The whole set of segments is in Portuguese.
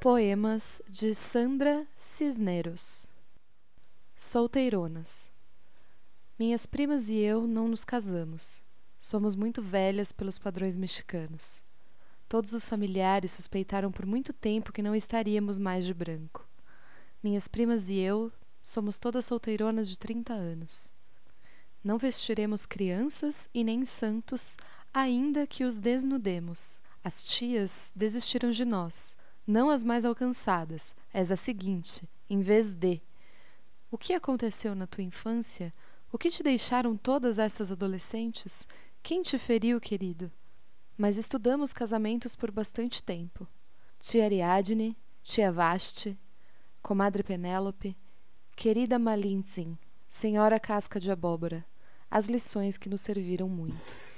Poemas de Sandra Cisneros Solteironas Minhas primas e eu não nos casamos. Somos muito velhas pelos padrões mexicanos. Todos os familiares suspeitaram por muito tempo que não estaríamos mais de branco. Minhas primas e eu somos todas solteironas de 30 anos. Não vestiremos crianças e nem santos, ainda que os desnudemos. As tias desistiram de nós não as mais alcançadas, és a seguinte, em vez de. O que aconteceu na tua infância? O que te deixaram todas estas adolescentes? Quem te feriu, querido? Mas estudamos casamentos por bastante tempo. Tia Ariadne, tia Vaste, comadre Penélope, querida Malintzin, senhora casca de abóbora, as lições que nos serviram muito.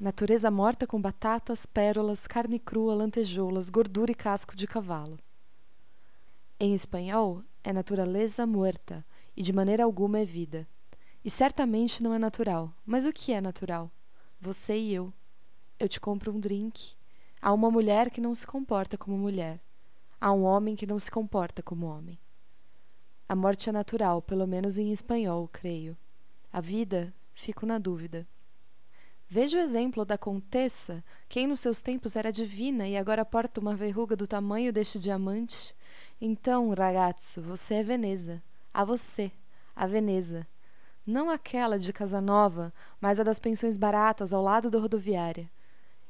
Natureza morta com batatas, pérolas, carne crua, lantejoulas, gordura e casco de cavalo. Em espanhol, é naturaleza muerta e de maneira alguma é vida. E certamente não é natural. Mas o que é natural? Você e eu. Eu te compro um drink. Há uma mulher que não se comporta como mulher. Há um homem que não se comporta como homem. A morte é natural, pelo menos em espanhol, creio. A vida, fico na dúvida. Veja o exemplo da Contessa, quem nos seus tempos era divina e agora porta uma verruga do tamanho deste diamante. Então, ragazzo, você é Veneza. A você, a Veneza. Não aquela de Casanova, mas a das pensões baratas ao lado da rodoviária.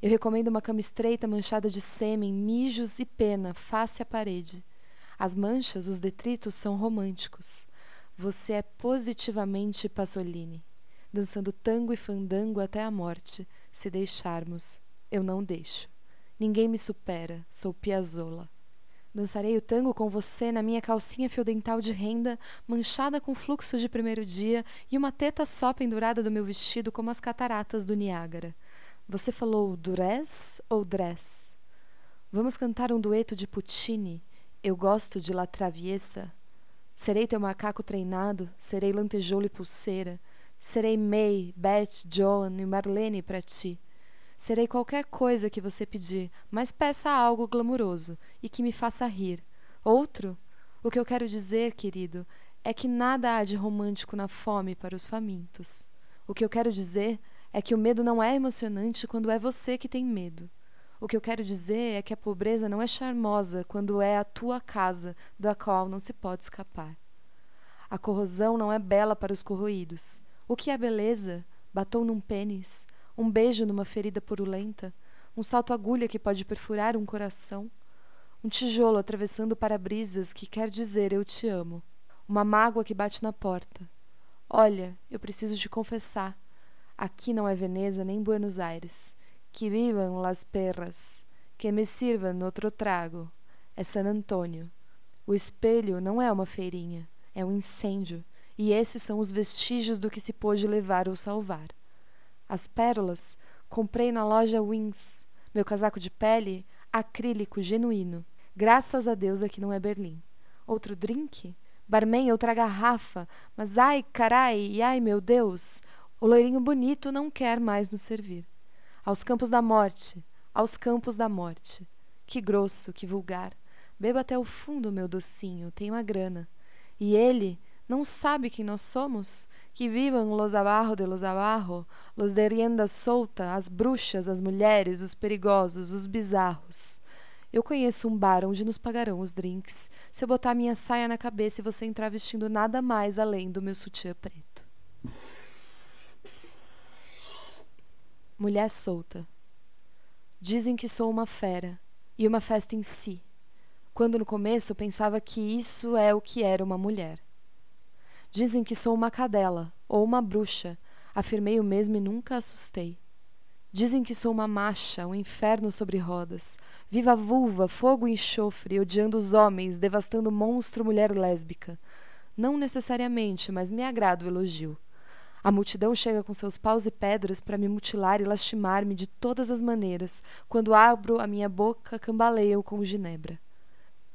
Eu recomendo uma cama estreita manchada de sêmen, mijos e pena, face à parede. As manchas, os detritos são românticos. Você é positivamente Pasolini dançando tango e fandango até a morte, se deixarmos. Eu não deixo. Ninguém me supera, sou Piazzolla. Dançarei o tango com você na minha calcinha fio dental de renda, manchada com fluxo de primeiro dia e uma teta só pendurada do meu vestido como as cataratas do Niágara. Você falou durez ou dress? Vamos cantar um dueto de Puccini. Eu gosto de La Traviesa. Serei teu macaco treinado, serei lantejoula e pulseira. Serei May, Beth, Joan e Marlene para ti. Serei qualquer coisa que você pedir, mas peça algo glamuroso e que me faça rir. Outro? O que eu quero dizer, querido, é que nada há de romântico na fome para os famintos. O que eu quero dizer é que o medo não é emocionante quando é você que tem medo. O que eu quero dizer é que a pobreza não é charmosa quando é a tua casa, da qual não se pode escapar. A corrosão não é bela para os corroídos. O que é beleza? Batom num pênis, um beijo numa ferida purulenta, um salto agulha que pode perfurar um coração, um tijolo atravessando para-brisas que quer dizer eu te amo, uma mágoa que bate na porta. Olha, eu preciso te confessar. Aqui não é Veneza nem Buenos Aires. Que vivam las perras. Que me sirvan outro trago. É San Antônio. O espelho não é uma feirinha, é um incêndio e esses são os vestígios do que se pôde levar ou salvar. As pérolas comprei na loja Wings, meu casaco de pele acrílico genuíno. Graças a Deus aqui não é Berlim. Outro drink? Barman, outra garrafa. Mas ai, carai, e ai, meu Deus, o loirinho bonito não quer mais nos servir. Aos campos da morte, aos campos da morte. Que grosso, que vulgar. Beba até o fundo, meu docinho, tenho a grana. E ele, não sabe quem nós somos? Que vivam los abajo de los abajo, los de rienda solta, as bruxas, as mulheres, os perigosos, os bizarros. Eu conheço um bar onde nos pagarão os drinks se eu botar minha saia na cabeça e você entrar vestindo nada mais além do meu sutiã preto. Mulher solta. Dizem que sou uma fera e uma festa em si, quando no começo pensava que isso é o que era uma mulher. Dizem que sou uma cadela ou uma bruxa. Afirmei o mesmo e nunca assustei. Dizem que sou uma macha, um inferno sobre rodas, viva vulva, fogo e enxofre, odiando os homens, devastando monstro mulher lésbica. Não necessariamente, mas me agrada o elogio. A multidão chega com seus paus e pedras para me mutilar e lastimar-me de todas as maneiras. Quando abro a minha boca, cambaleio com ginebra.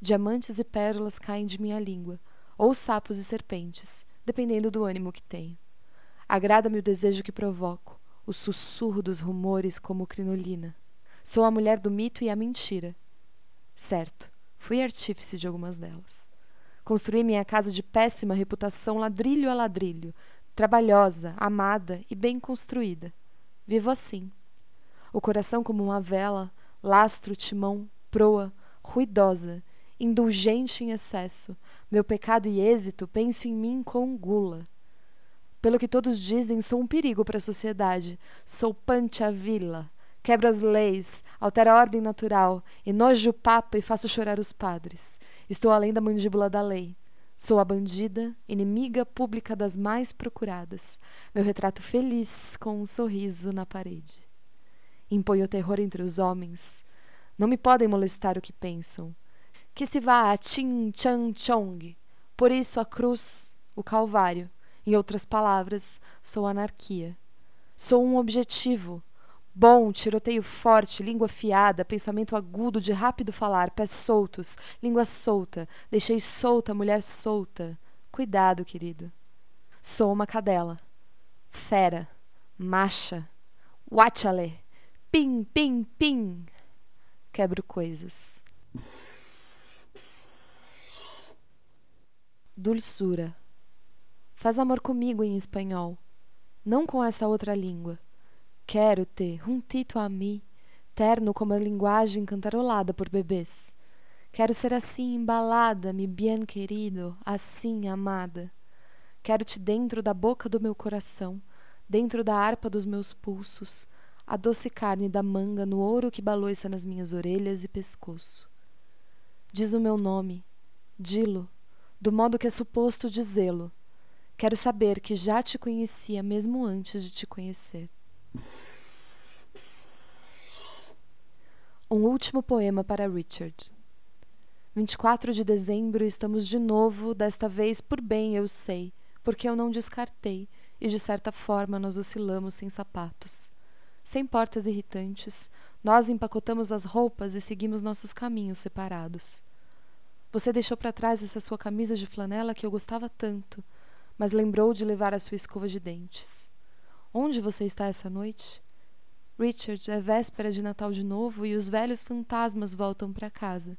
Diamantes e pérolas caem de minha língua ou sapos e serpentes, dependendo do ânimo que tenho. Agrada-me o desejo que provoco, o sussurro dos rumores como crinolina. Sou a mulher do mito e a mentira. Certo, fui artífice de algumas delas. Construí minha casa de péssima reputação ladrilho a ladrilho, trabalhosa, amada e bem construída. Vivo assim. O coração como uma vela, lastro, timão, proa, ruidosa, indulgente em excesso. Meu pecado e êxito penso em mim com gula. Pelo que todos dizem, sou um perigo para a sociedade. Sou vila, Quebro as leis, altero a ordem natural, enojo o Papa e faço chorar os padres. Estou além da mandíbula da lei. Sou a bandida, inimiga pública das mais procuradas. Meu retrato feliz com um sorriso na parede. Imponho terror entre os homens. Não me podem molestar o que pensam. Que se vá a Chin Chan Chong. Por isso a cruz, o Calvário. Em outras palavras, sou anarquia. Sou um objetivo. Bom, tiroteio forte, língua afiada, pensamento agudo de rápido falar, pés soltos, língua solta, deixei solta, mulher solta. Cuidado, querido. Sou uma cadela. Fera. Macha. Watchale. Pim, pim, pim. Quebro coisas. Dulçura. Faz amor comigo em espanhol, não com essa outra língua. Quero-te juntito a mim, terno como a linguagem cantarolada por bebês. Quero ser assim embalada, mi bien querido, assim amada. Quero-te dentro da boca do meu coração, dentro da harpa dos meus pulsos, a doce carne da manga no ouro que baloiça nas minhas orelhas e pescoço. Diz o meu nome, dilo, do modo que é suposto dizê-lo Quero saber que já te conhecia mesmo antes de te conhecer. Um último poema para Richard. 24 de dezembro estamos de novo, desta vez por bem eu sei, porque eu não descartei, e de certa forma nós oscilamos sem sapatos. Sem portas irritantes, nós empacotamos as roupas e seguimos nossos caminhos separados. Você deixou para trás essa sua camisa de flanela que eu gostava tanto, mas lembrou de levar a sua escova de dentes. Onde você está essa noite? Richard, é véspera de Natal de novo e os velhos fantasmas voltam para casa.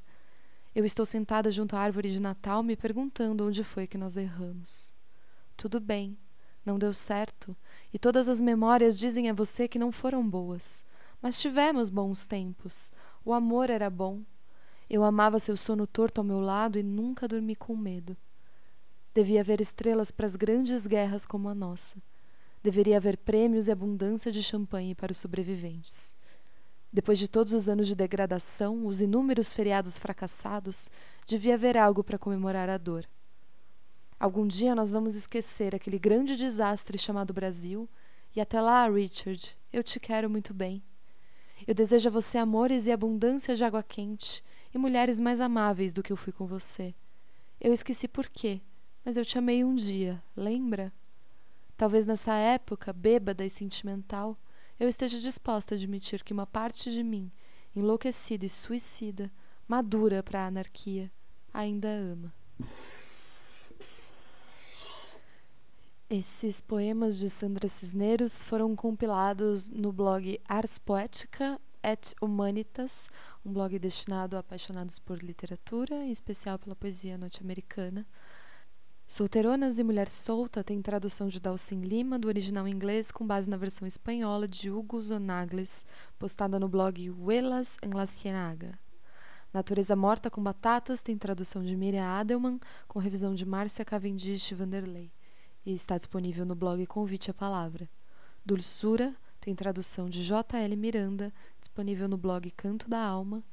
Eu estou sentada junto à árvore de Natal me perguntando onde foi que nós erramos. Tudo bem, não deu certo, e todas as memórias dizem a você que não foram boas. Mas tivemos bons tempos. O amor era bom. Eu amava seu sono torto ao meu lado e nunca dormi com medo. Devia haver estrelas para as grandes guerras como a nossa. Deveria haver prêmios e abundância de champanhe para os sobreviventes. Depois de todos os anos de degradação, os inúmeros feriados fracassados, devia haver algo para comemorar a dor. Algum dia nós vamos esquecer aquele grande desastre chamado Brasil, e até lá, Richard, eu te quero muito bem. Eu desejo a você amores e abundância de água quente e mulheres mais amáveis do que eu fui com você. Eu esqueci por quê mas eu te amei um dia, lembra? Talvez nessa época, bêbada e sentimental, eu esteja disposta a admitir que uma parte de mim, enlouquecida e suicida, madura para a anarquia, ainda ama. Esses poemas de Sandra Cisneros foram compilados no blog Ars Poética et Humanitas, um blog destinado a apaixonados por literatura, em especial pela poesia norte-americana. Solteironas e Mulher Solta tem tradução de Dalcin Lima, do original inglês, com base na versão espanhola de Hugo Zonagles, postada no blog Huelas en la Ciénaga. Natureza Morta com Batatas tem tradução de Miriam Adelman, com revisão de Márcia Cavendish Vanderlei, e está disponível no blog Convite à Palavra. Dulçura tem tradução de J.L. Miranda, disponível no blog Canto da Alma.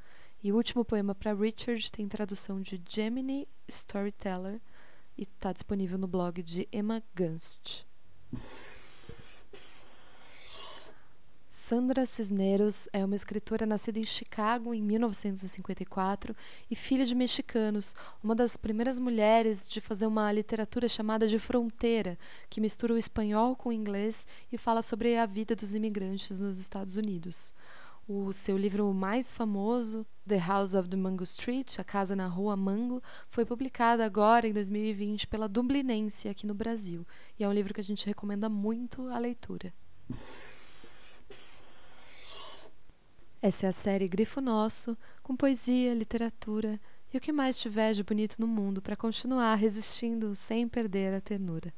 E o último poema para Richard tem tradução de Gemini Storyteller, e está disponível no blog de Emma Gunst. Sandra Cisneros é uma escritora nascida em Chicago em 1954 e filha de mexicanos, uma das primeiras mulheres de fazer uma literatura chamada de fronteira, que mistura o espanhol com o inglês e fala sobre a vida dos imigrantes nos Estados Unidos. O seu livro mais famoso, The House of the Mango Street, A Casa na Rua Mango, foi publicado agora em 2020 pela Dublinense aqui no Brasil, e é um livro que a gente recomenda muito a leitura. Essa é a série Grifo Nosso, com poesia, literatura e o que mais tiver de bonito no mundo para continuar resistindo sem perder a ternura.